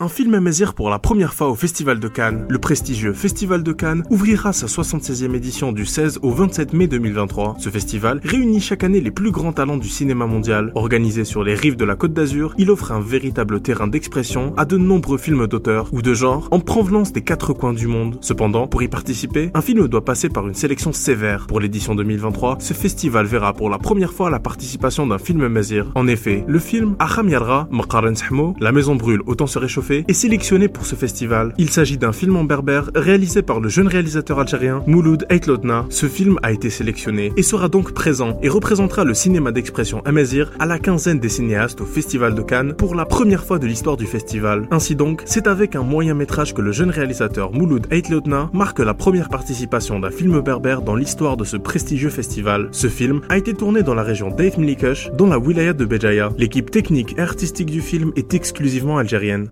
Un film amazir pour la première fois au Festival de Cannes. Le prestigieux Festival de Cannes ouvrira sa 76e édition du 16 au 27 mai 2023. Ce festival réunit chaque année les plus grands talents du cinéma mondial. Organisé sur les rives de la Côte d'Azur, il offre un véritable terrain d'expression à de nombreux films d'auteur ou de genre en provenance des quatre coins du monde. Cependant, pour y participer, un film doit passer par une sélection sévère. Pour l'édition 2023, ce festival verra pour la première fois la participation d'un film amazir. En effet, le film Aham Yadra, La maison brûle, autant se réchauffer est sélectionné pour ce festival. Il s'agit d'un film en berbère réalisé par le jeune réalisateur algérien Mouloud Eitlodna. Ce film a été sélectionné et sera donc présent et représentera le cinéma d'expression amazir à la quinzaine des cinéastes au Festival de Cannes pour la première fois de l'histoire du festival. Ainsi donc, c'est avec un moyen métrage que le jeune réalisateur Mouloud Eitlodna marque la première participation d'un film berbère dans l'histoire de ce prestigieux festival. Ce film a été tourné dans la région Mlikush, dans la wilaya de Béjaïa. L'équipe technique et artistique du film est exclusivement algérienne.